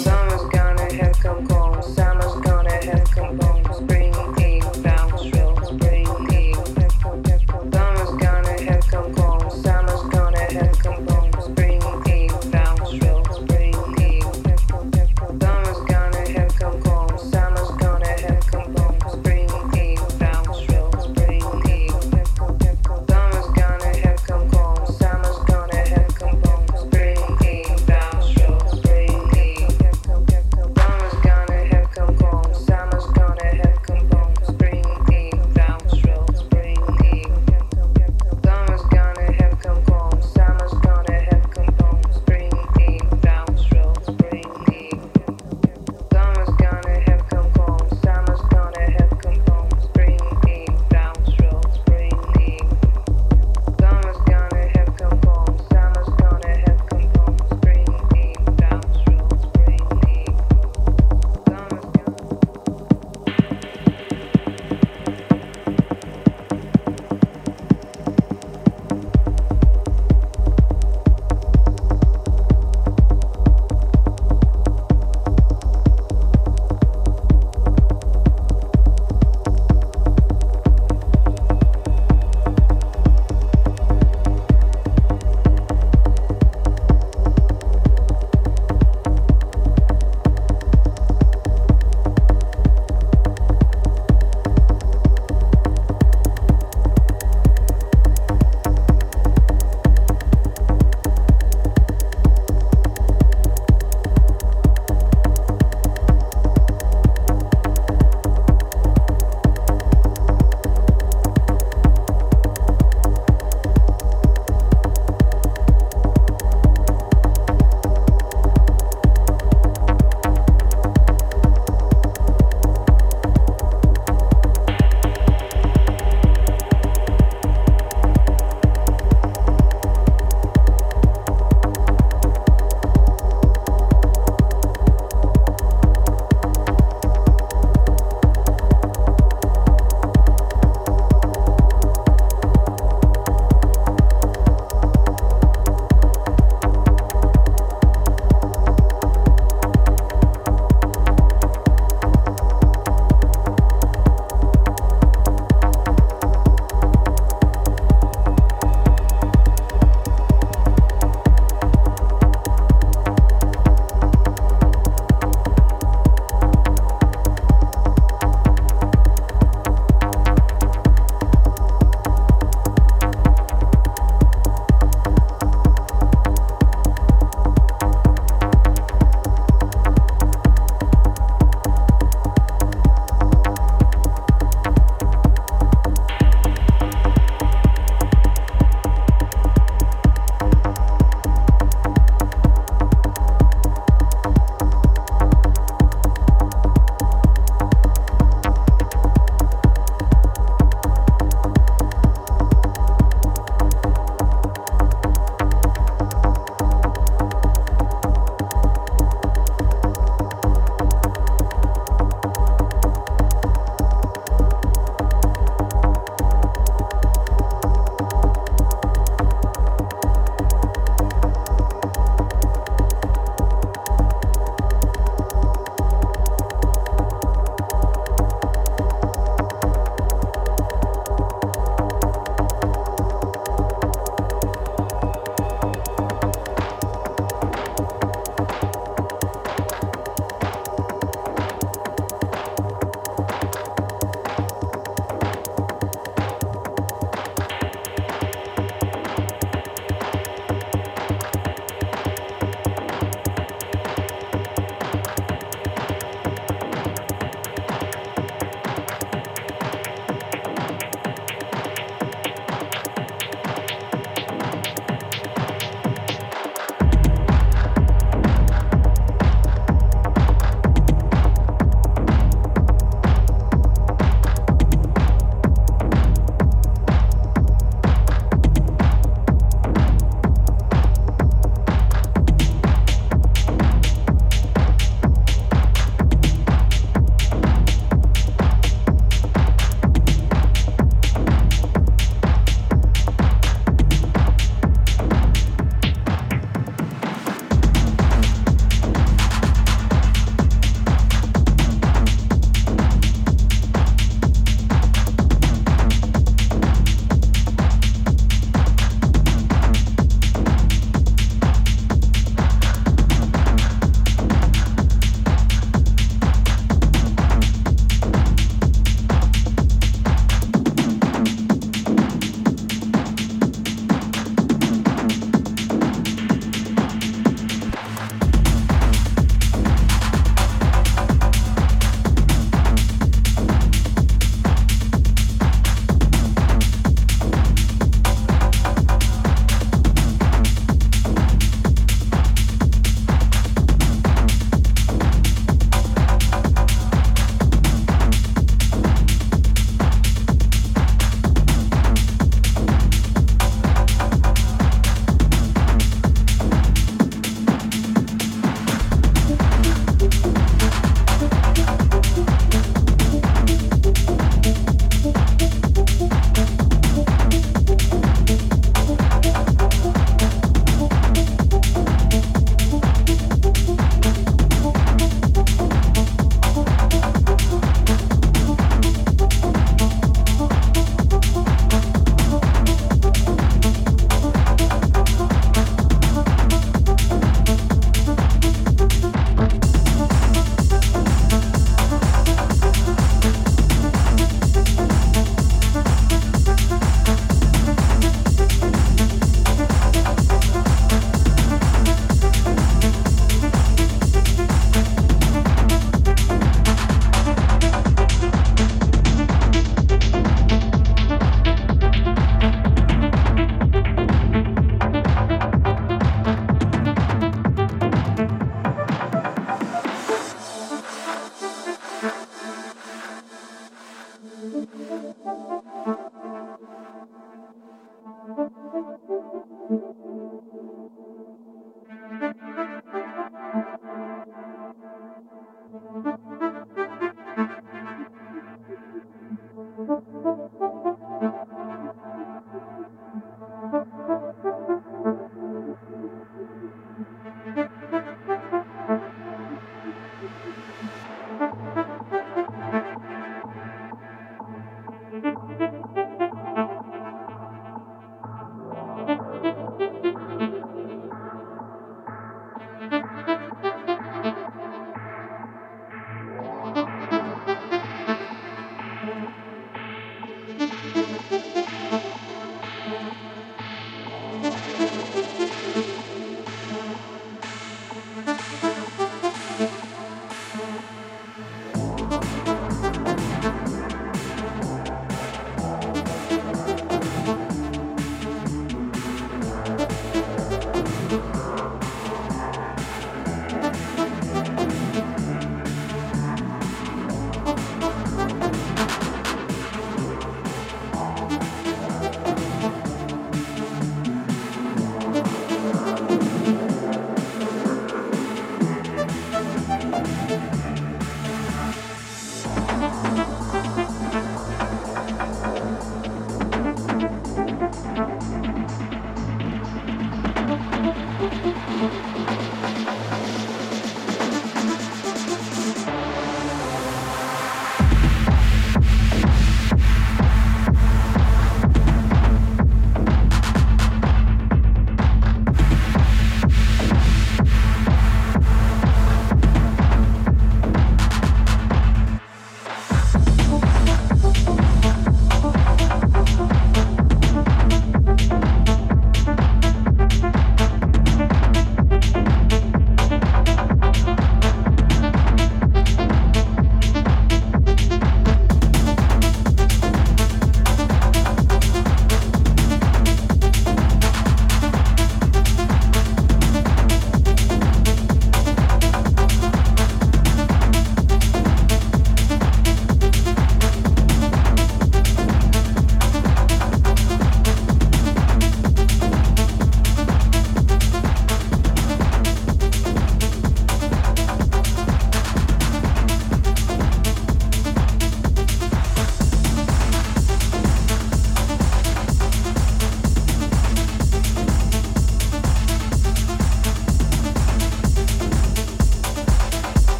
Summer's gonna have come cold. Summer's gonna have come. Spring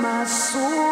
my soul.